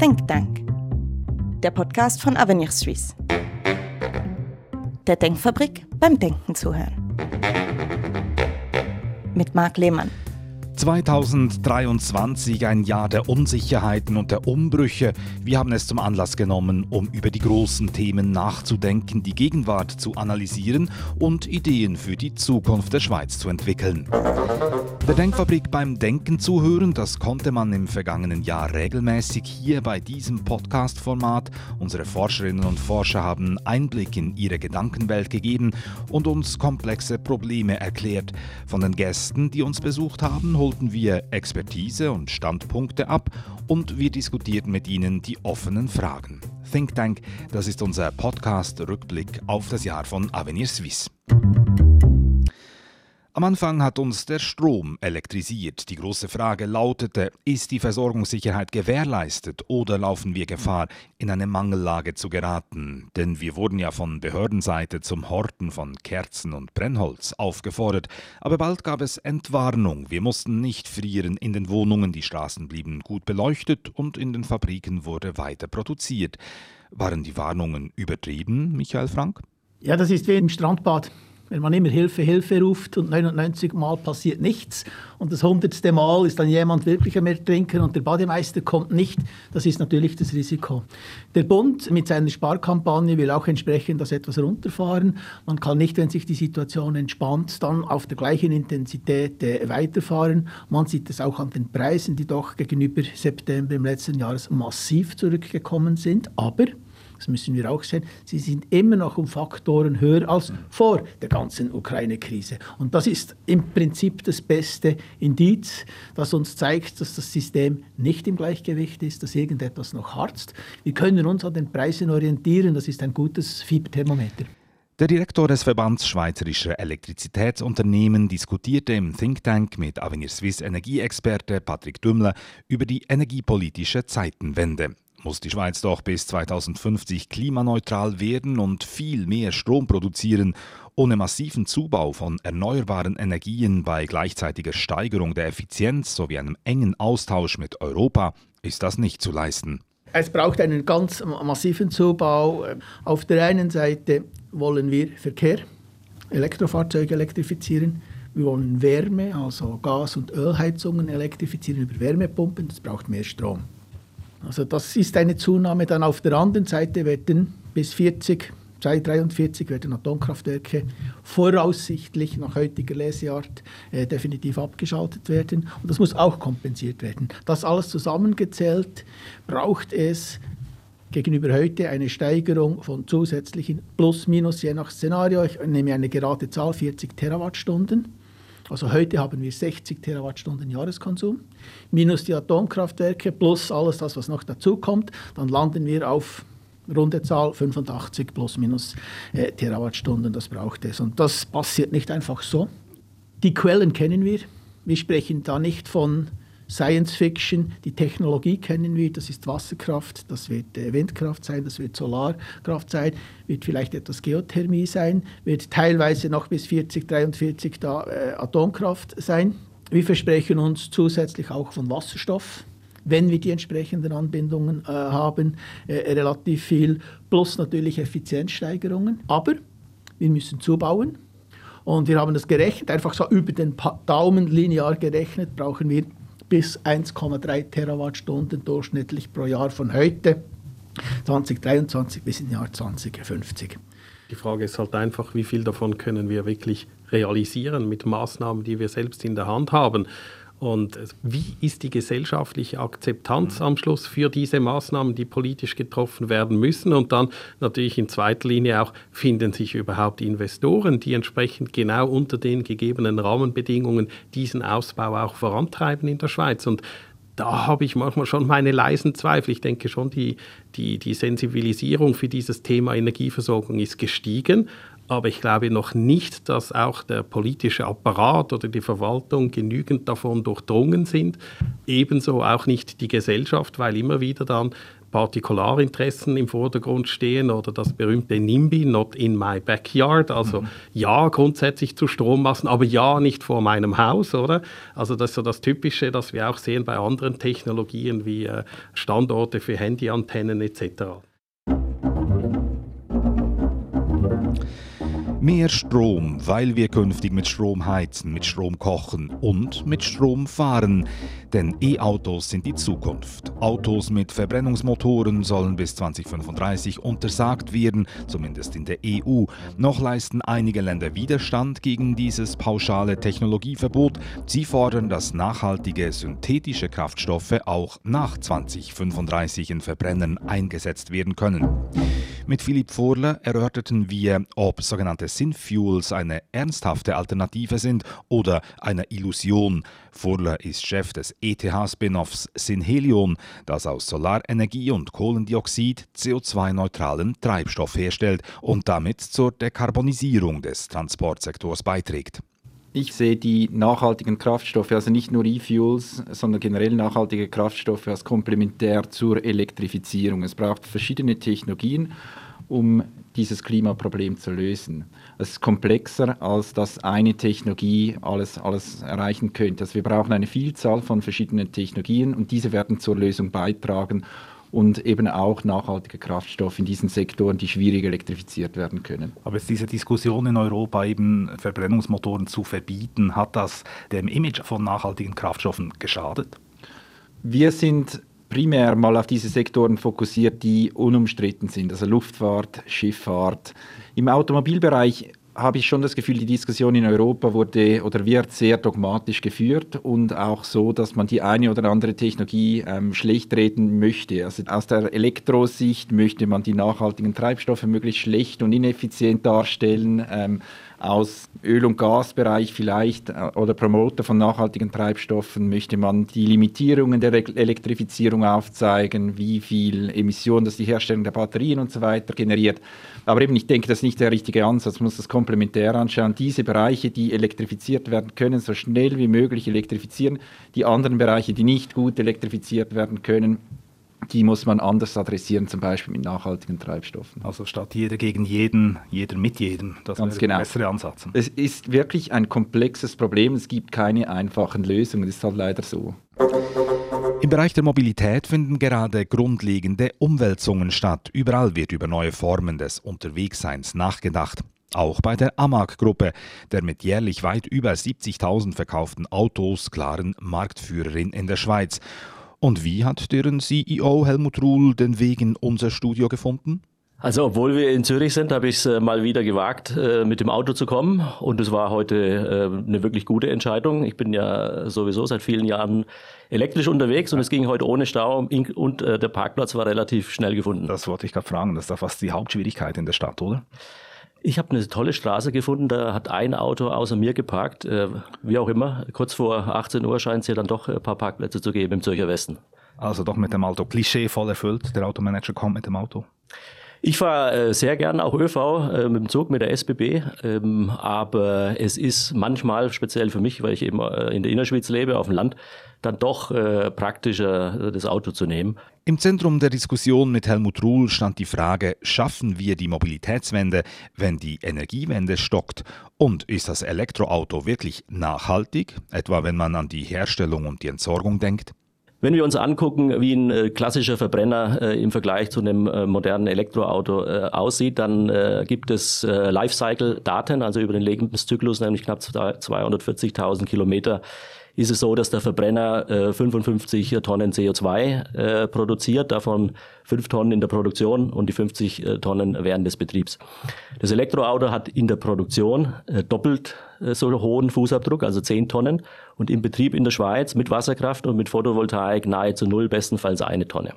Think Tank, der Podcast von Avenir Suisse. Der Denkfabrik beim Denken zuhören. Mit Marc Lehmann. 2023 ein Jahr der Unsicherheiten und der Umbrüche. Wir haben es zum Anlass genommen, um über die großen Themen nachzudenken, die Gegenwart zu analysieren und Ideen für die Zukunft der Schweiz zu entwickeln. Der Denkfabrik beim Denken zuhören, das konnte man im vergangenen Jahr regelmäßig hier bei diesem Podcast-Format. Unsere Forscherinnen und Forscher haben Einblick in ihre Gedankenwelt gegeben und uns komplexe Probleme erklärt. Von den Gästen, die uns besucht haben, holten wir Expertise und Standpunkte ab und wir diskutierten mit ihnen die offenen Fragen. Think Tank, das ist unser Podcast-Rückblick auf das Jahr von Avenir Suisse. Am Anfang hat uns der Strom elektrisiert. Die große Frage lautete, ist die Versorgungssicherheit gewährleistet oder laufen wir Gefahr, in eine Mangellage zu geraten? Denn wir wurden ja von Behördenseite zum Horten von Kerzen und Brennholz aufgefordert. Aber bald gab es Entwarnung. Wir mussten nicht frieren in den Wohnungen, die Straßen blieben gut beleuchtet und in den Fabriken wurde weiter produziert. Waren die Warnungen übertrieben, Michael Frank? Ja, das ist wie im Strandbad wenn man immer Hilfe, Hilfe ruft und 99 Mal passiert nichts und das hundertste Mal ist dann jemand wirklich am Ertrinken und der Bademeister kommt nicht, das ist natürlich das Risiko. Der Bund mit seiner Sparkampagne will auch entsprechend das etwas runterfahren. Man kann nicht, wenn sich die Situation entspannt, dann auf der gleichen Intensität äh, weiterfahren. Man sieht es auch an den Preisen, die doch gegenüber September im letzten Jahres massiv zurückgekommen sind. Aber das müssen wir auch sehen, sie sind immer noch um Faktoren höher als vor der ganzen Ukraine-Krise. Und das ist im Prinzip das beste Indiz, das uns zeigt, dass das System nicht im Gleichgewicht ist, dass irgendetwas noch harzt. Wir können uns an den Preisen orientieren, das ist ein gutes Fieberthermometer. Der Direktor des Verbands Schweizerischer Elektrizitätsunternehmen diskutierte im Think Tank mit Avenir Swiss Energieexperte Patrick Dümmler über die energiepolitische Zeitenwende muss die Schweiz doch bis 2050 klimaneutral werden und viel mehr Strom produzieren. Ohne massiven Zubau von erneuerbaren Energien bei gleichzeitiger Steigerung der Effizienz sowie einem engen Austausch mit Europa ist das nicht zu leisten. Es braucht einen ganz massiven Zubau. Auf der einen Seite wollen wir Verkehr, Elektrofahrzeuge elektrifizieren. Wir wollen Wärme, also Gas- und Ölheizungen elektrifizieren über Wärmepumpen. Das braucht mehr Strom. Also das ist eine Zunahme. Dann auf der anderen Seite werden bis 40, 2043 werden Atomkraftwerke voraussichtlich nach heutiger Leseart äh, definitiv abgeschaltet werden. Und das muss auch kompensiert werden. Das alles zusammengezählt braucht es gegenüber heute eine Steigerung von zusätzlichen plus minus je nach Szenario. Ich nehme eine gerade Zahl 40 Terawattstunden also heute haben wir 60 Terawattstunden Jahreskonsum, minus die Atomkraftwerke plus alles das, was noch dazukommt, dann landen wir auf runde Zahl 85 plus minus äh, Terawattstunden, das braucht es. Und das passiert nicht einfach so. Die Quellen kennen wir. Wir sprechen da nicht von Science Fiction, die Technologie kennen wir, das ist Wasserkraft, das wird äh, Windkraft sein, das wird Solarkraft sein, wird vielleicht etwas Geothermie sein, wird teilweise noch bis 40, 43 da äh, Atomkraft sein. Wir versprechen uns zusätzlich auch von Wasserstoff, wenn wir die entsprechenden Anbindungen äh, haben, äh, relativ viel, plus natürlich Effizienzsteigerungen. Aber wir müssen zubauen. Und wir haben das gerechnet, einfach so über den Daumen linear gerechnet, brauchen wir bis 1,3 Terawattstunden durchschnittlich pro Jahr von heute 2023 bis ins Jahr 2050. Die Frage ist halt einfach, wie viel davon können wir wirklich realisieren mit Maßnahmen, die wir selbst in der Hand haben. Und wie ist die gesellschaftliche Akzeptanz am Schluss für diese Maßnahmen, die politisch getroffen werden müssen? Und dann natürlich in zweiter Linie auch, finden sich überhaupt Investoren, die entsprechend genau unter den gegebenen Rahmenbedingungen diesen Ausbau auch vorantreiben in der Schweiz? Und da habe ich manchmal schon meine leisen Zweifel. Ich denke schon, die, die, die Sensibilisierung für dieses Thema Energieversorgung ist gestiegen aber ich glaube noch nicht, dass auch der politische Apparat oder die Verwaltung genügend davon durchdrungen sind. Ebenso auch nicht die Gesellschaft, weil immer wieder dann Partikularinteressen im Vordergrund stehen oder das berühmte NIMBY, not in my backyard. Also mhm. ja, grundsätzlich zu Strommassen, aber ja, nicht vor meinem Haus, oder? Also das ist so das Typische, das wir auch sehen bei anderen Technologien wie äh, Standorte für Handyantennen etc. Mehr Strom, weil wir künftig mit Strom heizen, mit Strom kochen und mit Strom fahren. Denn E-Autos sind die Zukunft. Autos mit Verbrennungsmotoren sollen bis 2035 untersagt werden, zumindest in der EU. Noch leisten einige Länder Widerstand gegen dieses pauschale Technologieverbot. Sie fordern, dass nachhaltige synthetische Kraftstoffe auch nach 2035 in Verbrennern eingesetzt werden können. Mit Philipp Vorler erörterten wir, ob sogenannte Synfuels eine ernsthafte Alternative sind oder eine Illusion. Furler ist Chef des ETH-Spin-offs Synhelion, das aus Solarenergie und Kohlendioxid CO2-neutralen Treibstoff herstellt und damit zur Dekarbonisierung des Transportsektors beiträgt. Ich sehe die nachhaltigen Kraftstoffe, also nicht nur E-Fuels, sondern generell nachhaltige Kraftstoffe als komplementär zur Elektrifizierung. Es braucht verschiedene Technologien, um dieses Klimaproblem zu lösen. Es ist komplexer, als dass eine Technologie alles, alles erreichen könnte. Also wir brauchen eine Vielzahl von verschiedenen Technologien und diese werden zur Lösung beitragen und eben auch nachhaltige Kraftstoffe in diesen Sektoren, die schwierig elektrifiziert werden können. Aber ist diese Diskussion in Europa eben Verbrennungsmotoren zu verbieten, hat das dem Image von nachhaltigen Kraftstoffen geschadet? Wir sind primär mal auf diese Sektoren fokussiert, die unumstritten sind, also Luftfahrt, Schifffahrt. Im Automobilbereich habe ich schon das Gefühl, die Diskussion in Europa wurde oder wird sehr dogmatisch geführt und auch so, dass man die eine oder andere Technologie ähm, schlecht reden möchte. Also aus der Elektrosicht möchte man die nachhaltigen Treibstoffe möglichst schlecht und ineffizient darstellen. Ähm, aus Öl- und Gasbereich vielleicht äh, oder Promoter von nachhaltigen Treibstoffen möchte man die Limitierungen der Elektrifizierung aufzeigen, wie viel Emissionen das die Herstellung der Batterien und so weiter generiert. Aber eben, ich denke, das ist nicht der richtige Ansatz. Man muss das komplementär anschauen. Diese Bereiche, die elektrifiziert werden können, so schnell wie möglich elektrifizieren. Die anderen Bereiche, die nicht gut elektrifiziert werden können, die muss man anders adressieren, zum Beispiel mit nachhaltigen Treibstoffen. Also statt jeder gegen jeden, jeder mit jedem. Das Ganz genau. der bessere Ansatz. Es ist wirklich ein komplexes Problem. Es gibt keine einfachen Lösungen. Das ist halt leider so. Im Bereich der Mobilität finden gerade grundlegende Umwälzungen statt. Überall wird über neue Formen des Unterwegsseins nachgedacht. Auch bei der Amag-Gruppe, der mit jährlich weit über 70.000 verkauften Autos klaren Marktführerin in der Schweiz. Und wie hat deren CEO Helmut Ruhl den Weg in unser Studio gefunden? Also obwohl wir in Zürich sind, habe ich es äh, mal wieder gewagt, äh, mit dem Auto zu kommen. Und es war heute äh, eine wirklich gute Entscheidung. Ich bin ja sowieso seit vielen Jahren elektrisch unterwegs und es ging heute ohne Stau und der Parkplatz war relativ schnell gefunden. Das wollte ich gerade fragen. Das ist da fast die Hauptschwierigkeit in der Stadt, oder? Ich habe eine tolle Straße gefunden, da hat ein Auto außer mir geparkt, äh, wie auch immer. Kurz vor 18 Uhr scheint es hier dann doch ein paar Parkplätze zu geben im Zürcher Westen. Also doch mit dem Auto Klischee voll erfüllt, der Automanager kommt mit dem Auto. Ich fahre äh, sehr gern auch ÖV äh, mit dem Zug, mit der SBB, ähm, aber es ist manchmal, speziell für mich, weil ich eben äh, in der Innerschweiz lebe, auf dem Land, dann doch praktischer, das Auto zu nehmen. Im Zentrum der Diskussion mit Helmut Ruhl stand die Frage, schaffen wir die Mobilitätswende, wenn die Energiewende stockt? Und ist das Elektroauto wirklich nachhaltig, etwa wenn man an die Herstellung und die Entsorgung denkt? Wenn wir uns angucken, wie ein äh, klassischer Verbrenner äh, im Vergleich zu einem äh, modernen Elektroauto äh, aussieht, dann äh, gibt es Lifecycle-Daten, also über den Lebenszyklus, nämlich knapp 240.000 Kilometer ist es so, dass der Verbrenner äh, 55 Tonnen CO2 äh, produziert, davon 5 Tonnen in der Produktion und die 50 äh, Tonnen während des Betriebs. Das Elektroauto hat in der Produktion äh, doppelt äh, so hohen Fußabdruck, also 10 Tonnen, und im Betrieb in der Schweiz mit Wasserkraft und mit Photovoltaik nahezu null, bestenfalls eine Tonne.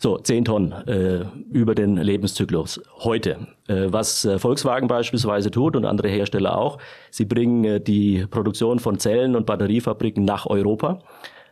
So, 10 Tonnen äh, über den Lebenszyklus heute. Äh, was äh, Volkswagen beispielsweise tut und andere Hersteller auch, sie bringen äh, die Produktion von Zellen und Batteriefabriken nach Europa.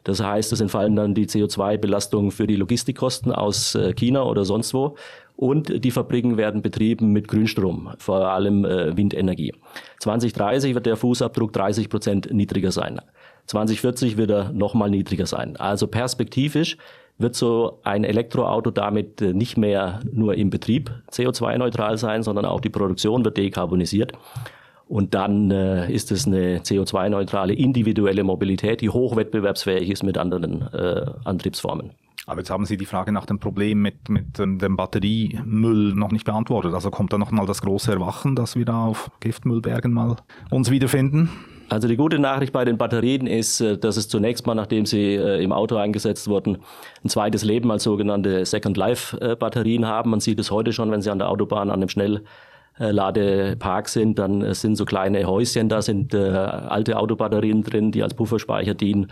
Das heißt, es entfallen dann die CO2-Belastungen für die Logistikkosten aus äh, China oder sonst wo. Und die Fabriken werden betrieben mit Grünstrom, vor allem äh, Windenergie. 2030 wird der Fußabdruck 30 Prozent niedriger sein. 2040 wird er nochmal niedriger sein. Also perspektivisch wird so ein Elektroauto damit äh, nicht mehr nur im Betrieb CO2-neutral sein, sondern auch die Produktion wird dekarbonisiert. Und dann äh, ist es eine CO2-neutrale individuelle Mobilität, die hochwettbewerbsfähig ist mit anderen äh, Antriebsformen. Aber jetzt haben Sie die Frage nach dem Problem mit, mit dem Batteriemüll noch nicht beantwortet. Also kommt da noch mal das große Erwachen, dass wir da auf Giftmüllbergen mal uns wiederfinden? Also die gute Nachricht bei den Batterien ist, äh, dass es zunächst mal, nachdem sie äh, im Auto eingesetzt wurden, ein zweites Leben als sogenannte Second Life äh, Batterien haben. Man sieht es heute schon, wenn sie an der Autobahn an einem Schnellladepark sind, dann sind so kleine Häuschen, da sind alte Autobatterien drin, die als Pufferspeicher dienen,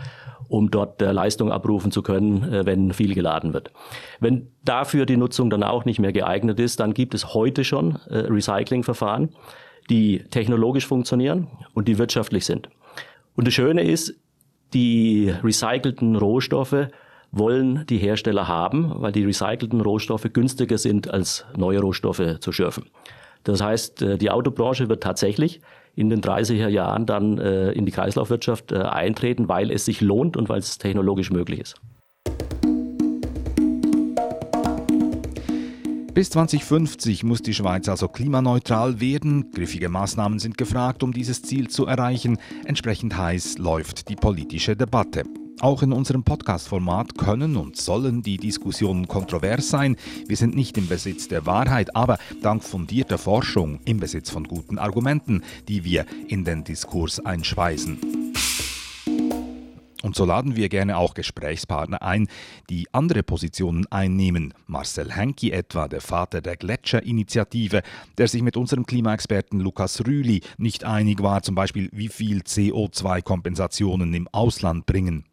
um dort Leistung abrufen zu können, wenn viel geladen wird. Wenn dafür die Nutzung dann auch nicht mehr geeignet ist, dann gibt es heute schon Recyclingverfahren die technologisch funktionieren und die wirtschaftlich sind. Und das Schöne ist, die recycelten Rohstoffe wollen die Hersteller haben, weil die recycelten Rohstoffe günstiger sind als neue Rohstoffe zu schürfen. Das heißt, äh, die Autobranche wird tatsächlich in den 30er Jahren dann äh, in die Kreislaufwirtschaft äh, eintreten, weil es sich lohnt und weil es technologisch möglich ist. Bis 2050 muss die Schweiz also klimaneutral werden. Griffige Maßnahmen sind gefragt, um dieses Ziel zu erreichen. Entsprechend heiß läuft die politische Debatte. Auch in unserem Podcast-Format können und sollen die Diskussionen kontrovers sein. Wir sind nicht im Besitz der Wahrheit, aber dank fundierter Forschung im Besitz von guten Argumenten, die wir in den Diskurs einspeisen. Und so laden wir gerne auch Gesprächspartner ein, die andere Positionen einnehmen. Marcel Henki etwa, der Vater der Gletscherinitiative, der sich mit unserem Klimaexperten Lukas Rüli nicht einig war, zum Beispiel wie viel CO2-Kompensationen im Ausland bringen.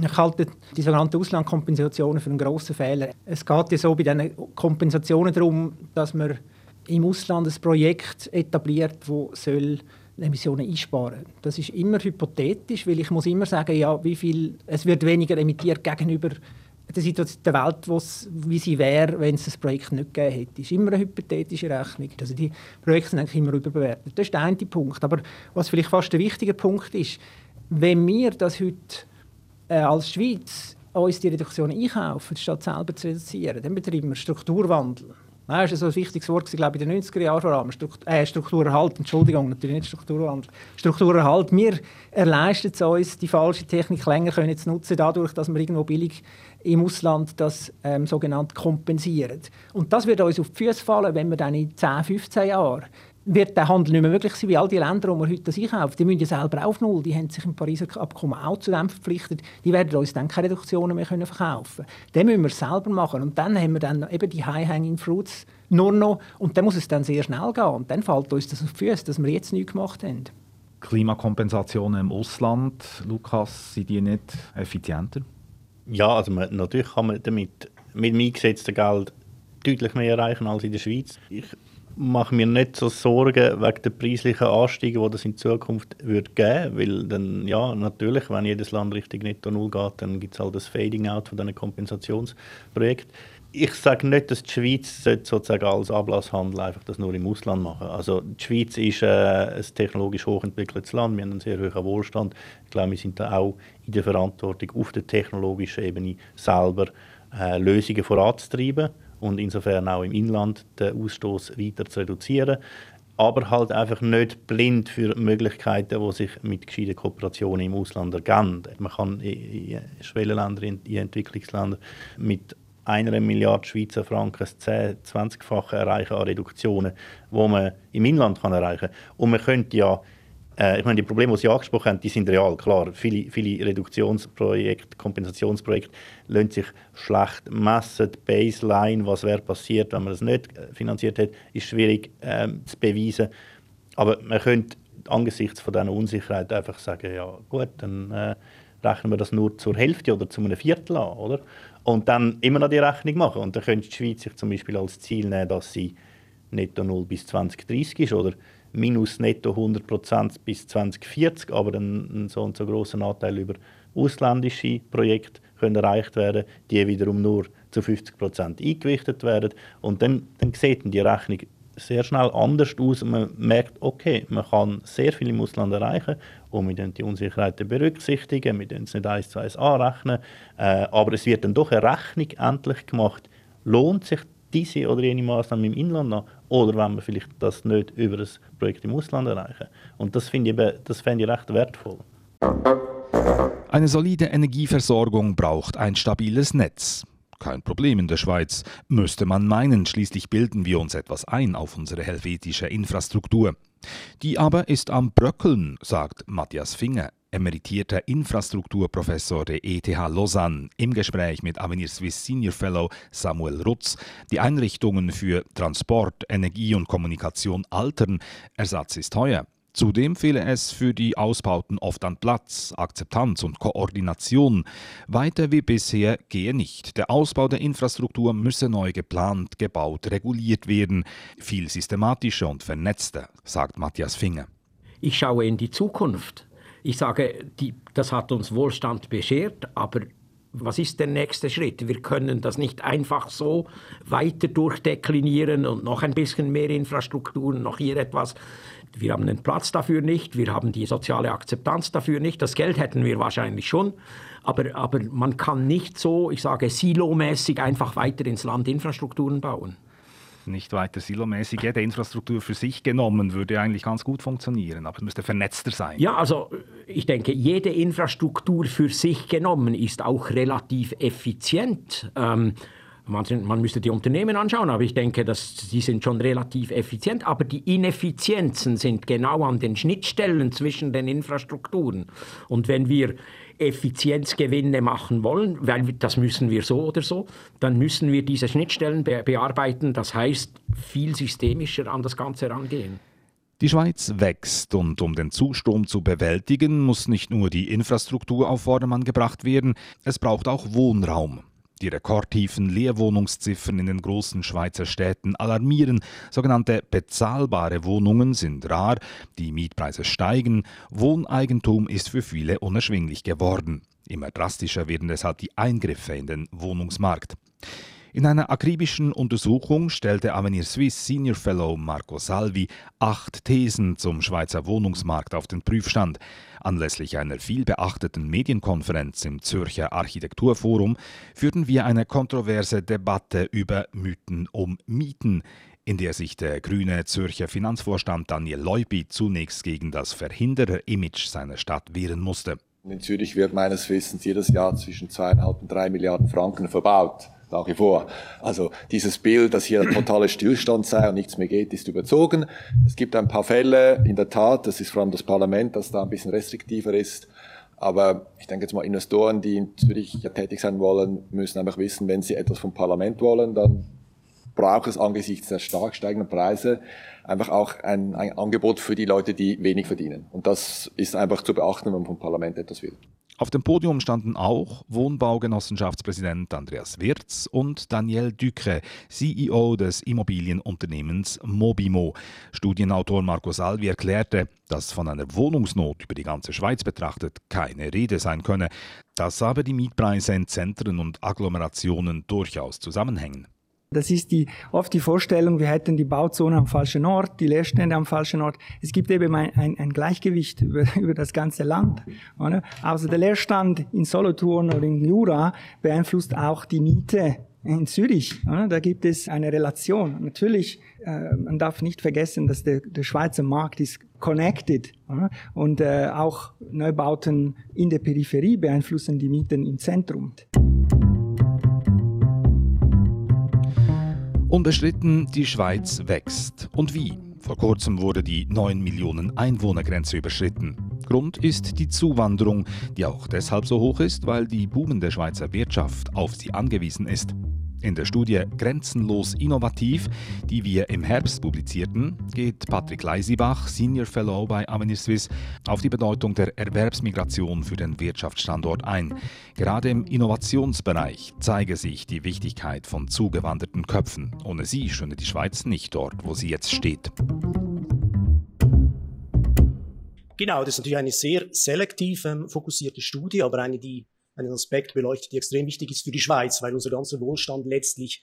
Ich halte die sogenannten Auslandkompensationen für einen grossen Fehler. Es geht ja so bei diesen Kompensationen darum, dass man im Ausland ein Projekt etabliert, das soll Emissionen einsparen. Das ist immer hypothetisch, weil ich muss immer sagen, ja, wie viel, es wird weniger emittiert gegenüber der Situation der Welt, wie sie wäre, wenn es das Projekt nicht gegeben hätte. Das ist immer eine hypothetische Rechnung. Also die Projekte sind eigentlich immer überbewertet. Das ist der eine Punkt. Aber was vielleicht fast der wichtige Punkt ist, wenn wir das heute äh, als Schweiz uns die Reduktion einkaufen, statt selber zu reduzieren, dann betreiben wir Strukturwandel. Das ist so ein wichtiges Wort, glaube ich, in den 90er Jahren vor allem. Struktur, äh, Strukturerhalt, Entschuldigung, natürlich nicht Strukturwandel. Strukturerhalt. Wir erleisten es uns, die falsche Technik länger können zu nutzen, dadurch, dass wir irgendwo billig im Ausland das ähm, sogenannt kompensieren. Und das wird uns auf die Füße fallen, wenn wir dann in 10, 15 Jahren wird der Handel nicht mehr möglich sein, wie all die Länder, wo wir heute das einkaufen. Die müssen ja selber auf Null. Die haben sich im Pariser Abkommen auch zu dem verpflichtet. Die werden uns dann keine Reduktionen mehr können verkaufen können. Den müssen wir selber machen. Und dann haben wir dann eben die High-Hanging Fruits nur noch. Und dann muss es dann sehr schnell gehen. Und dann fällt uns das auf die Füße, dass wir jetzt nichts gemacht haben. Klimakompensationen im Ausland, Lukas, sind die nicht effizienter? Ja, also man, natürlich kann man damit mit dem eingesetzten Geld deutlich mehr erreichen als in der Schweiz. Ich mache mir nicht so Sorgen wegen der preislichen Anstiege, die das in Zukunft wird geben weil dann, ja, natürlich, wenn jedes Land Richtung Netto Null geht, dann gibt es halt das Fading-out von diesen Kompensationsprojekten. Ich sage nicht, dass die Schweiz sozusagen als Ablasshandel einfach das nur im Ausland machen Also die Schweiz ist äh, ein technologisch hochentwickeltes Land, wir haben einen sehr hohen Wohlstand. Ich glaube, wir sind da auch in der Verantwortung, auf der technologischen Ebene selber äh, Lösungen voranzutreiben und insofern auch im Inland den Ausstoß weiter zu reduzieren. Aber halt einfach nicht blind für Möglichkeiten, die sich mit gescheiten Kooperationen im Ausland ergeben. Man kann in Schwellenländern, in Entwicklungsländern mit einer Milliarde Schweizer Franken 10-, 20-fache erreichen an Reduktionen, die man im Inland kann erreichen kann. Und man könnte ja äh, ich meine, die Probleme, die Sie angesprochen haben, die sind real, klar. Viele, viele Reduktionsprojekte, Kompensationsprojekte lassen sich schlecht messen. Die Baseline, was wäre passiert, wenn man das nicht äh, finanziert hätte, ist schwierig äh, zu beweisen. Aber man könnte angesichts von dieser Unsicherheit einfach sagen, ja gut, dann äh, rechnen wir das nur zur Hälfte oder zu einem Viertel an, oder? Und dann immer noch die Rechnung machen. Und dann könnte die Schweiz sich zum Beispiel als Ziel nehmen, dass sie netto 0 bis 2030 ist, oder minus netto 100% bis 2040, aber ein, so und so großen Anteil über ausländische Projekte können erreicht werden, die wiederum nur zu 50% eingewichtet werden. Und dann, dann sieht die Rechnung sehr schnell anders aus man merkt, okay, man kann sehr viel im Ausland erreichen und wir die Unsicherheiten berücksichtigen, wir es nicht eins zu eins anrechnen, äh, aber es wird dann doch eine Rechnung endlich gemacht, lohnt sich diese oder jene Maßnahme im Inland noch oder wenn wir vielleicht das nicht über ein Projekt im Ausland erreichen. Und das finde ich, das fände ich recht wertvoll. Eine solide Energieversorgung braucht ein stabiles Netz. Kein Problem in der Schweiz, müsste man meinen, schließlich bilden wir uns etwas ein auf unsere helvetische Infrastruktur. Die aber ist am Bröckeln, sagt Matthias Finger, emeritierter Infrastrukturprofessor der ETH Lausanne, im Gespräch mit Avenir Swiss Senior Fellow Samuel Rutz. Die Einrichtungen für Transport, Energie und Kommunikation altern. Ersatz ist teuer. Zudem fehle es für die Ausbauten oft an Platz, Akzeptanz und Koordination. Weiter wie bisher gehe nicht. Der Ausbau der Infrastruktur müsse neu geplant, gebaut, reguliert werden. Viel systematischer und vernetzter, sagt Matthias Finger. Ich schaue in die Zukunft. Ich sage, die, das hat uns Wohlstand beschert, aber was ist der nächste Schritt? Wir können das nicht einfach so weiter durchdeklinieren und noch ein bisschen mehr Infrastruktur, noch hier etwas. Wir haben den Platz dafür nicht, wir haben die soziale Akzeptanz dafür nicht. Das Geld hätten wir wahrscheinlich schon, aber, aber man kann nicht so, ich sage, silomäßig einfach weiter ins Land Infrastrukturen bauen nicht weiter silomäßig. Jede Infrastruktur für sich genommen würde eigentlich ganz gut funktionieren, aber es müsste vernetzter sein. Ja, also ich denke, jede Infrastruktur für sich genommen ist auch relativ effizient. Ähm, man, man, müsste die Unternehmen anschauen, aber ich denke, dass die sind schon relativ effizient. Aber die Ineffizienzen sind genau an den Schnittstellen zwischen den Infrastrukturen. Und wenn wir Effizienzgewinne machen wollen, weil das müssen wir so oder so, dann müssen wir diese Schnittstellen be bearbeiten. Das heißt, viel systemischer an das Ganze rangehen. Die Schweiz wächst und um den Zustrom zu bewältigen, muss nicht nur die Infrastruktur auf Vordermann gebracht werden, es braucht auch Wohnraum. Die rekordtiefen Leerwohnungsziffern in den großen Schweizer Städten alarmieren. Sogenannte bezahlbare Wohnungen sind rar, die Mietpreise steigen, Wohneigentum ist für viele unerschwinglich geworden. Immer drastischer werden deshalb die Eingriffe in den Wohnungsmarkt. In einer akribischen Untersuchung stellte Avenir Swiss Senior Fellow Marco Salvi acht Thesen zum Schweizer Wohnungsmarkt auf den Prüfstand. Anlässlich einer vielbeachteten Medienkonferenz im Zürcher Architekturforum führten wir eine kontroverse Debatte über Mythen um Mieten, in der sich der grüne Zürcher Finanzvorstand Daniel Leupi zunächst gegen das Verhinderer-Image seiner Stadt wehren musste. In Zürich wird meines Wissens jedes Jahr zwischen zweieinhalb und drei Milliarden Franken verbaut nach wie vor. Also dieses Bild, dass hier ein totaler Stillstand sei und nichts mehr geht, ist überzogen. Es gibt ein paar Fälle, in der Tat, das ist vor allem das Parlament, das da ein bisschen restriktiver ist. Aber ich denke jetzt mal, Investoren, die in Zürich ja tätig sein wollen, müssen einfach wissen, wenn sie etwas vom Parlament wollen, dann braucht es angesichts der stark steigenden Preise einfach auch ein, ein Angebot für die Leute, die wenig verdienen. Und das ist einfach zu beachten, wenn man vom Parlament etwas will. Auf dem Podium standen auch Wohnbaugenossenschaftspräsident Andreas Wirz und Daniel Ducre, CEO des Immobilienunternehmens Mobimo. Studienautor Marco Salvi erklärte, dass von einer Wohnungsnot über die ganze Schweiz betrachtet keine Rede sein könne, dass aber die Mietpreise in Zentren und Agglomerationen durchaus zusammenhängen. Das ist die, oft die Vorstellung, wir hätten die Bauzone am falschen Ort, die Leerstände am falschen Ort. Es gibt eben ein, ein, ein Gleichgewicht über, über das ganze Land. Oder? Also der Leerstand in Solothurn oder in Jura beeinflusst auch die Miete in Zürich. Oder? Da gibt es eine Relation. Natürlich, äh, man darf nicht vergessen, dass der, der Schweizer Markt ist connected. Oder? Und äh, auch Neubauten in der Peripherie beeinflussen die Mieten im Zentrum. Unbestritten, die Schweiz wächst. Und wie? Vor kurzem wurde die 9 Millionen Einwohnergrenze überschritten. Grund ist die Zuwanderung, die auch deshalb so hoch ist, weil die boomende Schweizer Wirtschaft auf sie angewiesen ist. In der Studie Grenzenlos innovativ, die wir im Herbst publizierten, geht Patrick Leisibach, Senior Fellow bei Avenir Swiss, auf die Bedeutung der Erwerbsmigration für den Wirtschaftsstandort ein. Gerade im Innovationsbereich zeige sich die Wichtigkeit von zugewanderten Köpfen. Ohne sie stünde die Schweiz nicht dort, wo sie jetzt steht. Genau, das ist natürlich eine sehr selektiv ähm, fokussierte Studie, aber eine, die einen Aspekt beleuchtet, der extrem wichtig ist für die Schweiz, weil unser ganzer Wohlstand letztlich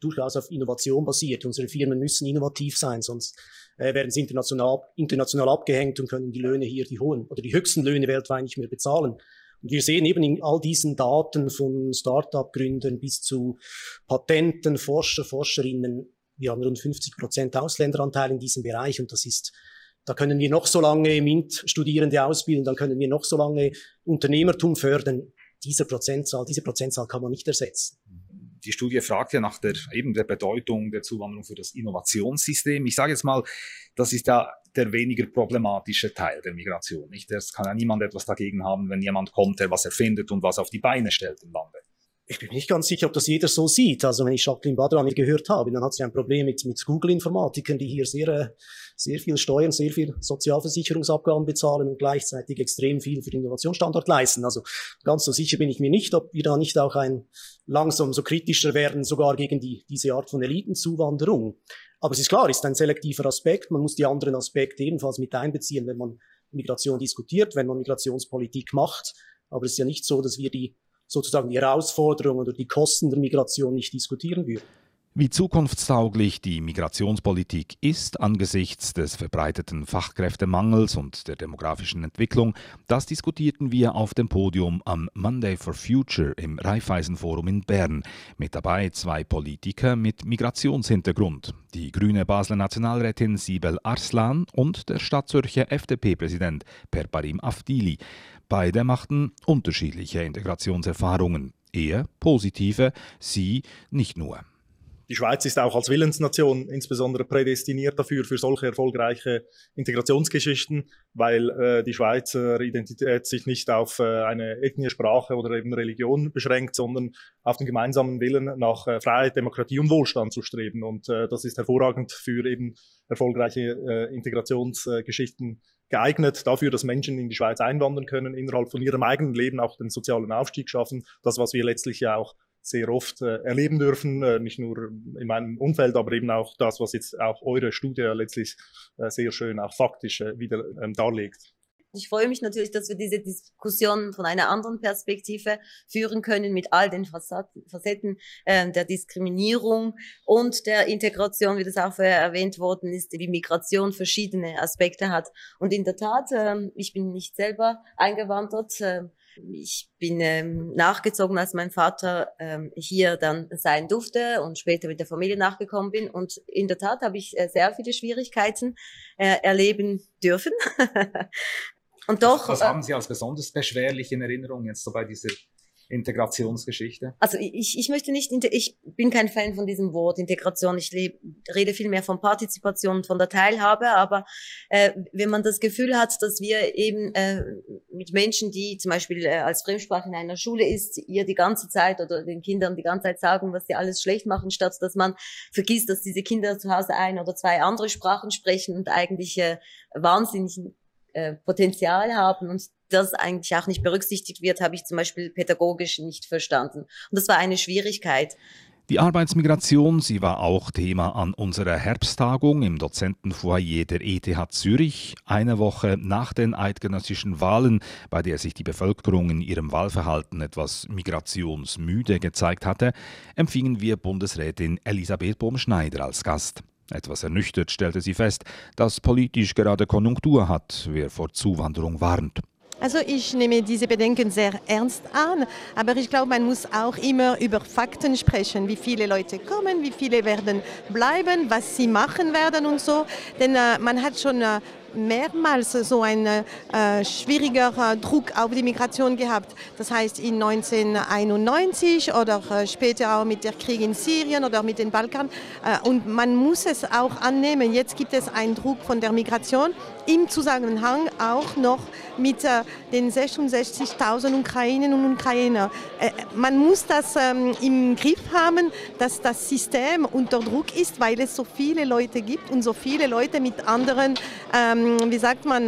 durchaus auf Innovation basiert. Unsere Firmen müssen innovativ sein, sonst äh, werden sie international, international abgehängt und können die Löhne hier, die hohen oder die höchsten Löhne weltweit nicht mehr bezahlen. Und wir sehen eben in all diesen Daten von Start-up-Gründern bis zu Patenten, Forscher, Forscherinnen, wir haben rund 50 Prozent Ausländeranteil in diesem Bereich und das ist da können wir noch so lange MINT-Studierende ausbilden, dann können wir noch so lange Unternehmertum fördern. Diese Prozentzahl, diese Prozentzahl kann man nicht ersetzen die Studie fragt ja nach der, eben der Bedeutung der Zuwanderung für das Innovationssystem. Ich sage jetzt mal, das ist ja der weniger problematische Teil der Migration. Es kann ja niemand etwas dagegen haben, wenn jemand kommt, der was erfindet und was auf die Beine stellt im Lande. Ich bin nicht ganz sicher, ob das jeder so sieht. Also wenn ich Jacqueline Badrani gehört habe, dann hat sie ein Problem mit, mit Google-Informatikern, die hier sehr, äh, sehr viel Steuern, sehr viel Sozialversicherungsabgaben bezahlen und gleichzeitig extrem viel für den Innovationsstandort leisten. Also ganz so sicher bin ich mir nicht, ob wir da nicht auch ein langsam so kritischer werden, sogar gegen die, diese Art von Elitenzuwanderung. Aber es ist klar, es ist ein selektiver Aspekt. Man muss die anderen Aspekte ebenfalls mit einbeziehen, wenn man Migration diskutiert, wenn man Migrationspolitik macht. Aber es ist ja nicht so, dass wir die sozusagen die Herausforderungen oder die Kosten der Migration nicht diskutieren würden. Wie zukunftstauglich die Migrationspolitik ist angesichts des verbreiteten Fachkräftemangels und der demografischen Entwicklung, das diskutierten wir auf dem Podium am Monday for Future im Raiffeisenforum in Bern. Mit dabei zwei Politiker mit Migrationshintergrund, die grüne Basler Nationalrätin Sibel Arslan und der Stadtzürcher FDP-Präsident Perparim Afdili. Beide machten unterschiedliche Integrationserfahrungen, er positive, sie nicht nur. Die Schweiz ist auch als Willensnation insbesondere prädestiniert dafür, für solche erfolgreiche Integrationsgeschichten, weil äh, die Schweizer Identität sich nicht auf äh, eine Ethnie, Sprache oder eben Religion beschränkt, sondern auf den gemeinsamen Willen nach äh, Freiheit, Demokratie und Wohlstand zu streben. Und äh, das ist hervorragend für eben erfolgreiche äh, Integrationsgeschichten geeignet dafür, dass Menschen in die Schweiz einwandern können, innerhalb von ihrem eigenen Leben auch den sozialen Aufstieg schaffen. Das, was wir letztlich ja auch sehr oft äh, erleben dürfen, äh, nicht nur in meinem Umfeld, aber eben auch das, was jetzt auch eure Studie letztlich äh, sehr schön auch faktisch äh, wieder ähm, darlegt. Ich freue mich natürlich, dass wir diese Diskussion von einer anderen Perspektive führen können mit all den Facetten äh, der Diskriminierung und der Integration, wie das auch vorher erwähnt worden ist, wie Migration verschiedene Aspekte hat. Und in der Tat, äh, ich bin nicht selber eingewandert. Äh, ich bin ähm, nachgezogen, als mein Vater ähm, hier dann sein durfte und später mit der Familie nachgekommen bin. Und in der Tat habe ich äh, sehr viele Schwierigkeiten äh, erleben dürfen. Und doch. Was, was haben Sie als besonders beschwerlich in Erinnerung jetzt so bei dieser Integrationsgeschichte? Also ich, ich möchte nicht, ich bin kein Fan von diesem Wort Integration. Ich lebe, rede viel mehr von Partizipation und von der Teilhabe. Aber äh, wenn man das Gefühl hat, dass wir eben äh, mit Menschen, die zum Beispiel äh, als Fremdsprache in einer Schule ist, ihr die ganze Zeit oder den Kindern die ganze Zeit sagen, was sie alles schlecht machen, statt dass man vergisst, dass diese Kinder zu Hause ein oder zwei andere Sprachen sprechen und eigentlich äh, wahnsinnig äh, Potenzial haben und das eigentlich auch nicht berücksichtigt wird, habe ich zum Beispiel pädagogisch nicht verstanden. Und das war eine Schwierigkeit. Die Arbeitsmigration, sie war auch Thema an unserer Herbsttagung im Dozentenfoyer der ETH Zürich, eine Woche nach den eidgenössischen Wahlen, bei der sich die Bevölkerung in ihrem Wahlverhalten etwas migrationsmüde gezeigt hatte, empfingen wir Bundesrätin Elisabeth Bohm-Schneider als Gast. Etwas ernüchtert stellte sie fest, dass politisch gerade Konjunktur hat, wer vor Zuwanderung warnt. Also ich nehme diese Bedenken sehr ernst an, aber ich glaube, man muss auch immer über Fakten sprechen, wie viele Leute kommen, wie viele werden bleiben, was sie machen werden und so. Denn äh, man hat schon äh, mehrmals so ein äh, schwieriger äh, Druck auf die Migration gehabt. Das heißt in 1991 oder äh, später auch mit der Krieg in Syrien oder mit den Balkan. Äh, und man muss es auch annehmen. Jetzt gibt es einen Druck von der Migration im Zusammenhang auch noch mit äh, den 66.000 Ukrainerinnen und Ukrainer. Man muss das ähm, im Griff haben, dass das System unter Druck ist, weil es so viele Leute gibt und so viele Leute mit anderen ähm, wie sagt man,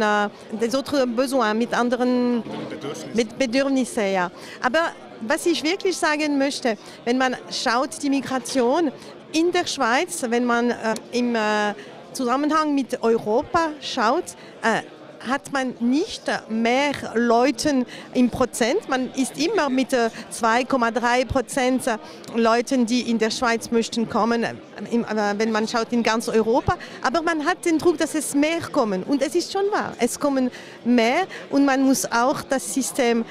des autres besoins, mit anderen Bedürfnissen. Mit Bedürfnissen, ja. Aber was ich wirklich sagen möchte, wenn man schaut, die Migration in der Schweiz, wenn man äh, im äh, Zusammenhang mit Europa schaut, äh, hat man nicht mehr Leute im Prozent. Man ist immer mit 2,3 Prozent Leuten, die in der Schweiz möchten kommen, wenn man schaut in ganz Europa. Aber man hat den Druck, dass es mehr kommen. Und es ist schon wahr, es kommen mehr und man muss auch das System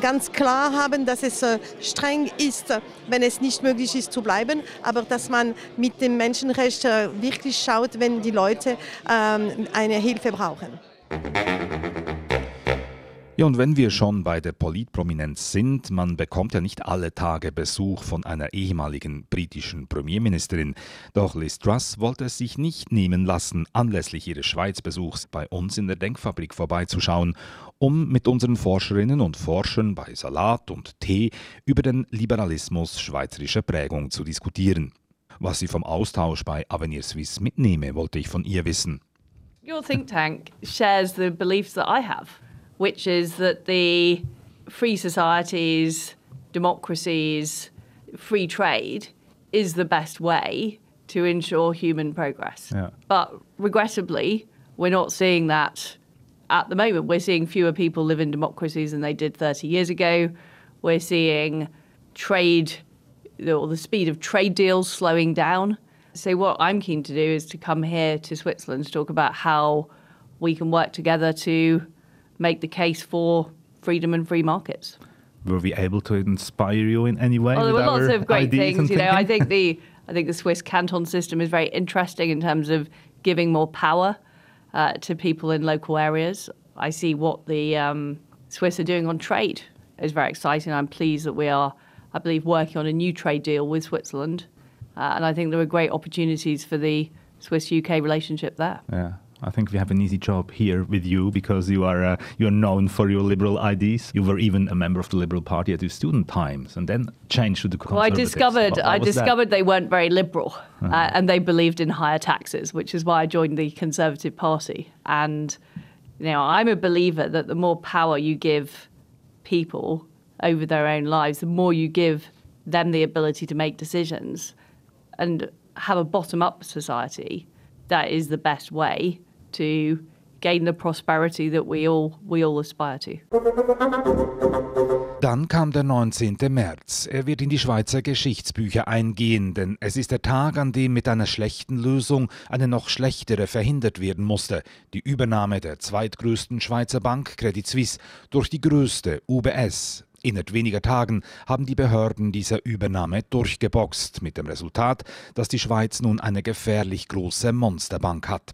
ganz klar haben, dass es streng ist, wenn es nicht möglich ist zu bleiben, aber dass man mit dem Menschenrecht wirklich schaut, wenn die Leute ähm, eine Hilfe brauchen. Ja, und wenn wir schon bei der Politprominenz sind, man bekommt ja nicht alle Tage Besuch von einer ehemaligen britischen Premierministerin. Doch Liz Truss wollte es sich nicht nehmen lassen, anlässlich ihres Schweizbesuchs bei uns in der Denkfabrik vorbeizuschauen, um mit unseren Forscherinnen und Forschern bei Salat und Tee über den Liberalismus schweizerischer Prägung zu diskutieren. Was sie vom Austausch bei Avenir Suisse mitnehme, wollte ich von ihr wissen. Your think tank shares the beliefs that I have. which is that the free societies, democracies, free trade is the best way to ensure human progress. Yeah. But regrettably, we're not seeing that at the moment. We're seeing fewer people live in democracies than they did 30 years ago. We're seeing trade, or the speed of trade deals slowing down. So, what I'm keen to do is to come here to Switzerland to talk about how we can work together to make the case for freedom and free markets. Were we able to inspire you in any way? Well, there were lots of great things. You know, I think the I think the Swiss canton system is very interesting in terms of giving more power uh, to people in local areas. I see what the um, Swiss are doing on trade is very exciting. I'm pleased that we are, I believe, working on a new trade deal with Switzerland, uh, and I think there are great opportunities for the Swiss UK relationship there. Yeah. I think we have an easy job here with you because you are uh, you are known for your liberal ideas. You were even a member of the Liberal Party at your student times, and then changed to the. Well, I discovered I discovered that? they weren't very liberal, uh, uh-huh. uh, and they believed in higher taxes, which is why I joined the Conservative Party. And you know, I'm a believer that the more power you give people over their own lives, the more you give them the ability to make decisions and have a bottom-up society. That is the best way to gain the prosperity that we all, we all aspire to. Dann kam der 19. März. Er wird in die Schweizer Geschichtsbücher eingehen, denn es ist der Tag, an dem mit einer schlechten Lösung eine noch schlechtere verhindert werden musste. Die Übernahme der zweitgrößten Schweizer Bank Credit Suisse durch die größte UBS. Innerhalb weniger Tagen haben die Behörden dieser Übernahme durchgeboxt, mit dem Resultat, dass die Schweiz nun eine gefährlich große Monsterbank hat.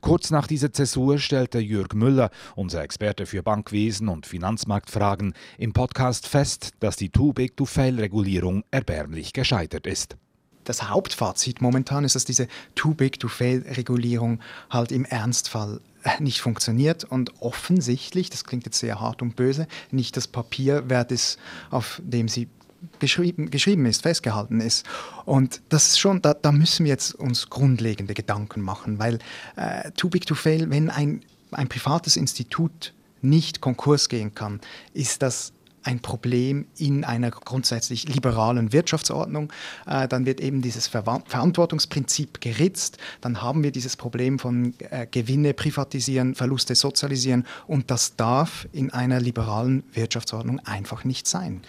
Kurz nach dieser Zäsur stellte Jürg Müller, unser Experte für Bankwesen und Finanzmarktfragen, im Podcast fest, dass die Too-Big-to-Fail-Regulierung erbärmlich gescheitert ist das Hauptfazit momentan ist, dass diese Too Big to Fail Regulierung halt im Ernstfall nicht funktioniert und offensichtlich, das klingt jetzt sehr hart und böse, nicht das Papier wert ist, auf dem sie geschrieben, geschrieben ist, festgehalten ist. Und das ist schon, da, da müssen wir jetzt uns grundlegende Gedanken machen, weil äh, too big to fail, wenn ein, ein privates Institut nicht Konkurs gehen kann, ist das ein Problem in einer grundsätzlich liberalen Wirtschaftsordnung. Äh, dann wird eben dieses Ver Verantwortungsprinzip geritzt. Dann haben wir dieses Problem von äh, Gewinne privatisieren, Verluste sozialisieren. Und das darf in einer liberalen Wirtschaftsordnung einfach nicht sein.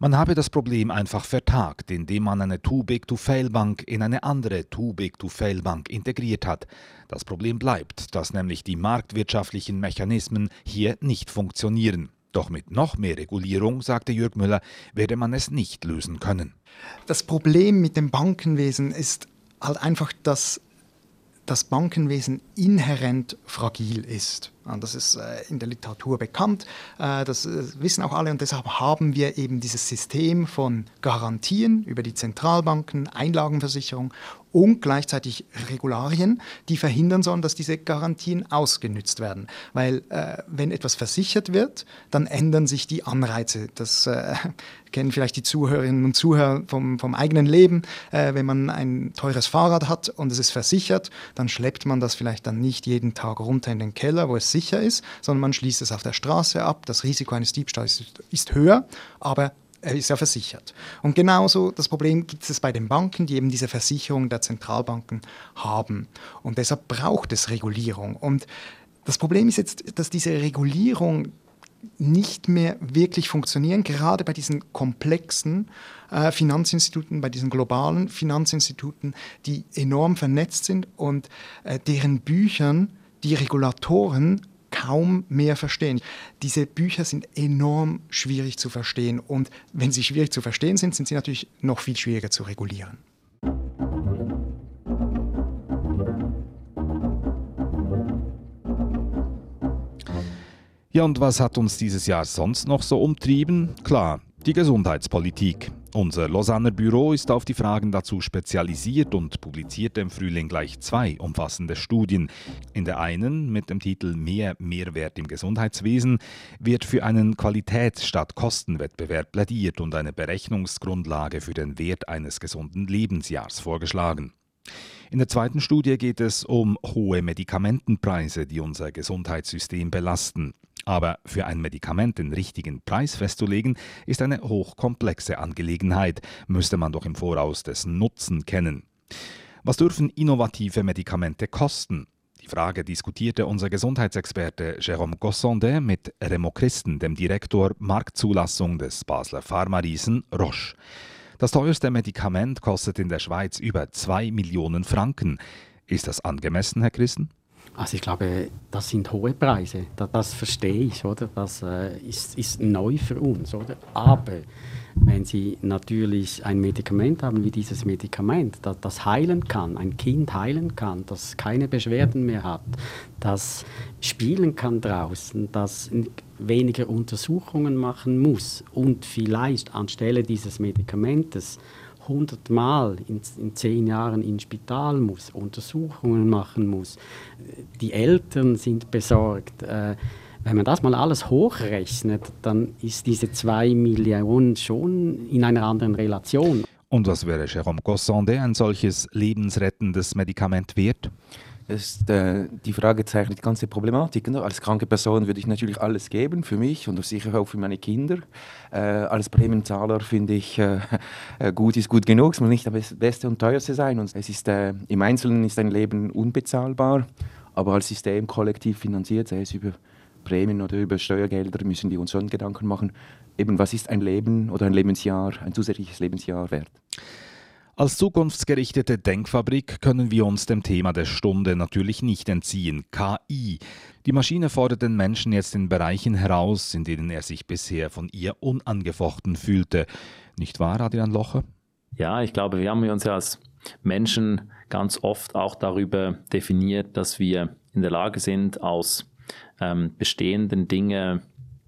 Man habe das Problem einfach vertagt, indem man eine Too-Big-to-Fail-Bank in eine andere Too-Big-to-Fail-Bank integriert hat. Das Problem bleibt, dass nämlich die marktwirtschaftlichen Mechanismen hier nicht funktionieren. Doch mit noch mehr Regulierung, sagte Jürg Müller, werde man es nicht lösen können. Das Problem mit dem Bankenwesen ist halt einfach, dass das Bankenwesen inhärent fragil ist. Das ist äh, in der Literatur bekannt, äh, das äh, wissen auch alle und deshalb haben wir eben dieses System von Garantien über die Zentralbanken, Einlagenversicherung und gleichzeitig Regularien, die verhindern sollen, dass diese Garantien ausgenützt werden. Weil wenn etwas versichert wird, dann ändern sich die Anreize. Das kennen vielleicht die Zuhörerinnen und Zuhörer vom, vom eigenen Leben. Wenn man ein teures Fahrrad hat und es ist versichert, dann schleppt man das vielleicht dann nicht jeden Tag runter in den Keller, wo es sicher ist, sondern man schließt es auf der Straße ab. Das Risiko eines Diebstahls ist, höher, aber er ist ja versichert. Und genauso das Problem gibt es bei den Banken, die eben diese Versicherung der Zentralbanken haben. Und deshalb braucht es Regulierung. Und Das Problem ist jetzt, dass diese Regulierung nicht mehr wirklich funktionieren, gerade bei diesen komplexen äh, Finanzinstituten, bei diesen globalen Finanzinstituten, die enorm vernetzt sind und äh, deren Büchern die Regulatoren kaum mehr verstehen. Diese Bücher sind enorm schwierig zu verstehen und wenn sie schwierig zu verstehen sind, sind sie natürlich noch viel schwieriger zu regulieren. Ja, und was hat uns dieses Jahr sonst noch so umtrieben? Klar, die Gesundheitspolitik. Unser Lausanner Büro ist auf die Fragen dazu spezialisiert und publizierte im Frühling gleich zwei umfassende Studien. In der einen mit dem Titel Mehr Mehrwert im Gesundheitswesen wird für einen Qualitäts- statt Kostenwettbewerb plädiert und eine Berechnungsgrundlage für den Wert eines gesunden Lebensjahrs vorgeschlagen. In der zweiten Studie geht es um hohe Medikamentenpreise, die unser Gesundheitssystem belasten. Aber für ein Medikament den richtigen Preis festzulegen, ist eine hochkomplexe Angelegenheit, müsste man doch im Voraus dessen Nutzen kennen. Was dürfen innovative Medikamente kosten? Die Frage diskutierte unser Gesundheitsexperte Jérôme Gossondet mit Remo Christen, dem Direktor Marktzulassung des Basler Pharma-Riesen Roche. Das teuerste Medikament kostet in der Schweiz über 2 Millionen Franken. Ist das angemessen, Herr Christen? Also ich glaube, das sind hohe Preise. Das, das verstehe ich, oder? Das äh, ist, ist neu für uns, oder? Aber wenn Sie natürlich ein Medikament haben wie dieses Medikament, das, das heilen kann, ein Kind heilen kann, das keine Beschwerden mehr hat, das spielen kann draußen, das weniger Untersuchungen machen muss und vielleicht anstelle dieses Medikamentes 100 Mal in, in zehn Jahren ins Spital muss, Untersuchungen machen muss. Die Eltern sind besorgt. Äh, wenn man das mal alles hochrechnet, dann ist diese 2 Millionen schon in einer anderen Relation. Und was wäre Jérôme Gossondet ein solches lebensrettendes Medikament wert? Ist, äh, die Frage zeichnet die ganze Problematik. Ne? Als kranke Person würde ich natürlich alles geben für mich und sicher auch für meine Kinder. Äh, als Prämienzahler finde ich, äh, äh, gut ist gut genug, es muss nicht das Beste und Teuerste sein. Und es ist, äh, Im Einzelnen ist ein Leben unbezahlbar, aber als System kollektiv finanziert, sei es über Prämien oder über Steuergelder, müssen wir uns schon Gedanken machen, eben was ist ein Leben oder ein Lebensjahr, ein zusätzliches Lebensjahr wert. Als zukunftsgerichtete Denkfabrik können wir uns dem Thema der Stunde natürlich nicht entziehen, KI. Die Maschine fordert den Menschen jetzt in Bereichen heraus, in denen er sich bisher von ihr unangefochten fühlte. Nicht wahr, Adrian Locher? Ja, ich glaube, wir haben uns ja als Menschen ganz oft auch darüber definiert, dass wir in der Lage sind, aus ähm, bestehenden Dingen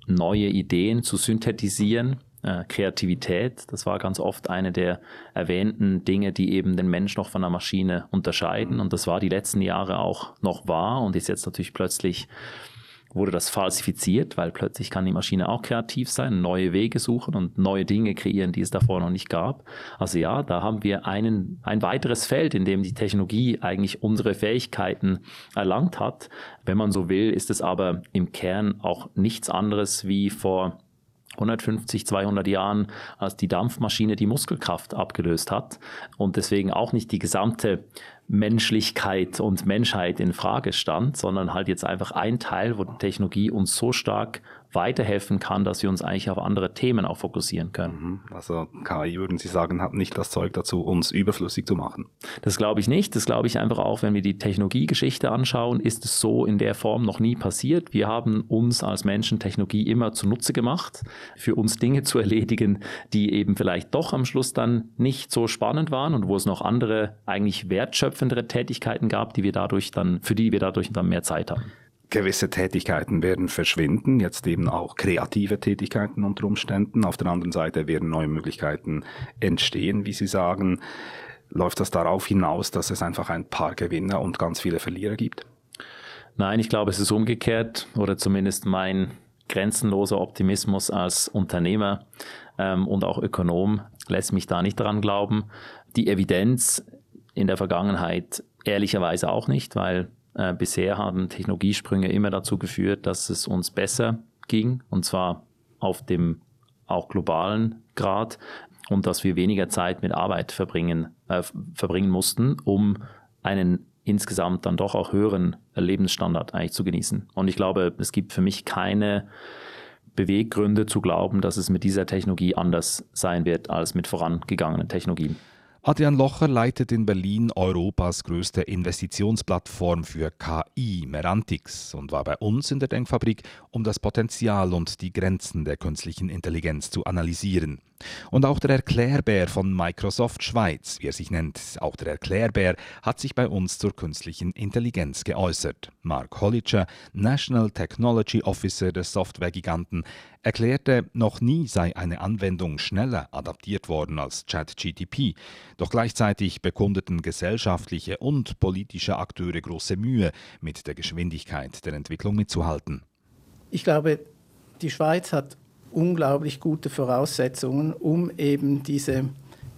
neue Ideen zu synthetisieren äh, Kreativität. Das war ganz oft eine der erwähnten Dinge, die eben den Mensch noch von der Maschine unterscheiden. Und das war die letzten Jahre auch noch wahr und ist jetzt natürlich plötzlich wurde das falsifiziert, weil plötzlich kann die Maschine auch kreativ sein, neue Wege suchen und neue Dinge kreieren, die es davor noch nicht gab. Also ja, da haben wir einen, ein weiteres Feld, in dem die Technologie eigentlich unsere Fähigkeiten erlangt hat. Wenn man so will, ist es aber im Kern auch nichts anderes wie vor 150, 200 Jahren, als die Dampfmaschine die Muskelkraft abgelöst hat und deswegen auch nicht die gesamte Menschlichkeit und Menschheit in Frage stand, sondern halt jetzt einfach ein Teil, wo die Technologie uns so stark weiterhelfen kann, dass wir uns eigentlich auf andere Themen auch fokussieren können. Mhm. Also KI, würden Sie sagen, hat nicht das Zeug dazu, uns überflüssig zu machen? Das glaube ich nicht. Das glaube ich einfach auch, wenn wir die Technologiegeschichte anschauen, ist es so in der Form noch nie passiert. Wir haben uns als Menschen Technologie immer zunutze gemacht, für uns Dinge zu erledigen, die eben vielleicht doch am Schluss dann nicht so spannend waren und wo es noch andere eigentlich wertschöpfendere Tätigkeiten gab, die wir dadurch dann, für die wir dadurch dann mehr Zeit haben gewisse Tätigkeiten werden verschwinden, jetzt eben auch kreative Tätigkeiten unter Umständen. Auf der anderen Seite werden neue Möglichkeiten entstehen, wie Sie sagen. Läuft das darauf hinaus, dass es einfach ein paar Gewinner und ganz viele Verlierer gibt? Nein, ich glaube, es ist umgekehrt oder zumindest mein grenzenloser Optimismus als Unternehmer ähm, und auch Ökonom lässt mich da nicht dran glauben. Die Evidenz in der Vergangenheit ehrlicherweise auch nicht, weil äh, bisher haben Technologiesprünge immer dazu geführt, dass es uns besser ging, und zwar auf dem auch globalen Grad, und dass wir weniger Zeit mit Arbeit verbringen, äh, verbringen mussten, um einen insgesamt dann doch auch höheren Lebensstandard eigentlich zu genießen. Und ich glaube, es gibt für mich keine Beweggründe zu glauben, dass es mit dieser Technologie anders sein wird als mit vorangegangenen Technologien. Adrian Locher leitet in Berlin Europas größte Investitionsplattform für KI, Merantix, und war bei uns in der Denkfabrik, um das Potenzial und die Grenzen der künstlichen Intelligenz zu analysieren. Und auch der Erklärbär von Microsoft Schweiz, wie er sich nennt, auch der Erklärbär, hat sich bei uns zur künstlichen Intelligenz geäußert. Mark Hollitscher, National Technology Officer des Softwaregiganten, erklärte, noch nie sei eine Anwendung schneller adaptiert worden als ChatGTP. Doch gleichzeitig bekundeten gesellschaftliche und politische Akteure große Mühe, mit der Geschwindigkeit der Entwicklung mitzuhalten. Ich glaube, die Schweiz hat unglaublich gute Voraussetzungen, um eben diese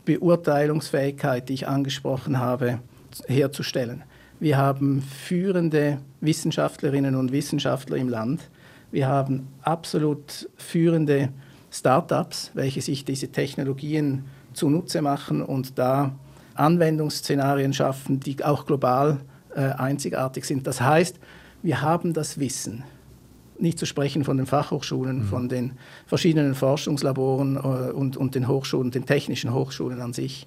Beurteilungsfähigkeit, die ich angesprochen habe, herzustellen. Wir haben führende Wissenschaftlerinnen und Wissenschaftler im Land. Wir haben absolut führende Startups, welche sich diese Technologien zunutze machen und da Anwendungsszenarien schaffen, die auch global äh, einzigartig sind. Das heißt, wir haben das Wissen nicht zu sprechen von den Fachhochschulen, mhm. von den verschiedenen Forschungslaboren äh, und, und den Hochschulen, den technischen Hochschulen an sich.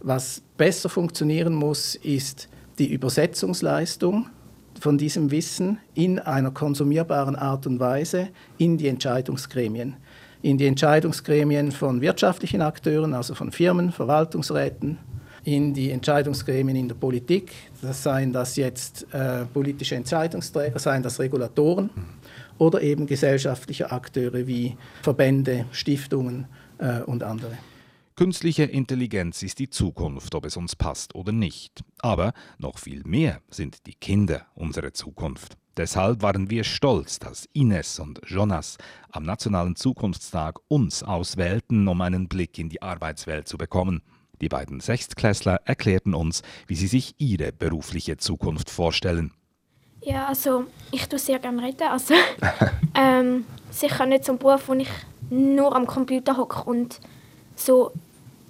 Was besser funktionieren muss, ist die Übersetzungsleistung von diesem Wissen in einer konsumierbaren Art und Weise in die Entscheidungsgremien. In die Entscheidungsgremien von wirtschaftlichen Akteuren, also von Firmen, Verwaltungsräten, in die Entscheidungsgremien in der Politik, das seien das jetzt äh, politische Entscheidungsträger, seien das Regulatoren. Oder eben gesellschaftliche Akteure wie Verbände, Stiftungen äh, und andere. Künstliche Intelligenz ist die Zukunft, ob es uns passt oder nicht. Aber noch viel mehr sind die Kinder unsere Zukunft. Deshalb waren wir stolz, dass Ines und Jonas am Nationalen Zukunftstag uns auswählten, um einen Blick in die Arbeitswelt zu bekommen. Die beiden Sechstklässler erklärten uns, wie sie sich ihre berufliche Zukunft vorstellen. Ja, also ich tue sehr gerne reden. Also, ähm, sicher nicht so ein Beruf, wo ich nur am Computer hocke und so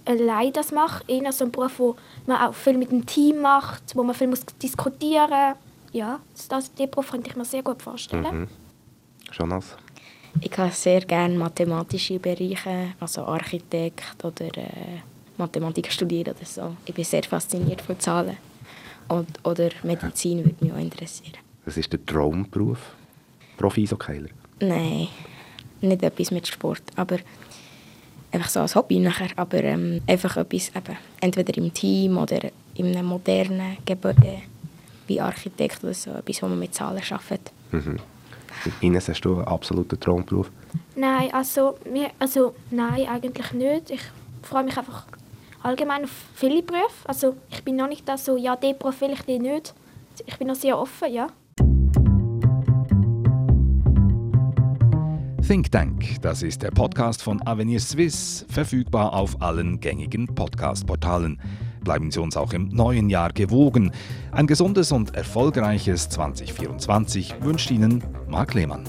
allein das mache. Eher so ein Beruf, wo man auch viel mit dem Team macht, wo man viel muss diskutieren muss. Ja, das, diesen Beruf könnte ich mir sehr gut vorstellen. Mhm. Jonas? Ich habe sehr gerne mathematische Bereiche, also Architekt oder äh, Mathematik studieren oder so. Ich bin sehr fasziniert von Zahlen. Und, oder Medizin würde mich auch interessieren. Was ist der Traumberuf? Profi-Eishockeyer? Nein, nicht etwas mit Sport, aber einfach so als Hobby nachher. Aber ähm, einfach etwas, eben, entweder im Team oder in einem modernen Gebäude wie Architekt oder so, etwas, wo man mit Zahlen arbeitet. Mhm. Ines, hast du einen absoluten Traumberuf? Nein, also, also nein, eigentlich nicht. Ich freue mich einfach allgemein auf viele Berufe. Also ich bin noch nicht da so, ja, den Beruf will ich den nicht. Ich bin noch sehr offen, ja. Think Tank, das ist der Podcast von Avenir Swiss, verfügbar auf allen gängigen Podcast-Portalen. Bleiben Sie uns auch im neuen Jahr gewogen. Ein gesundes und erfolgreiches 2024 wünscht Ihnen Marc Lehmann.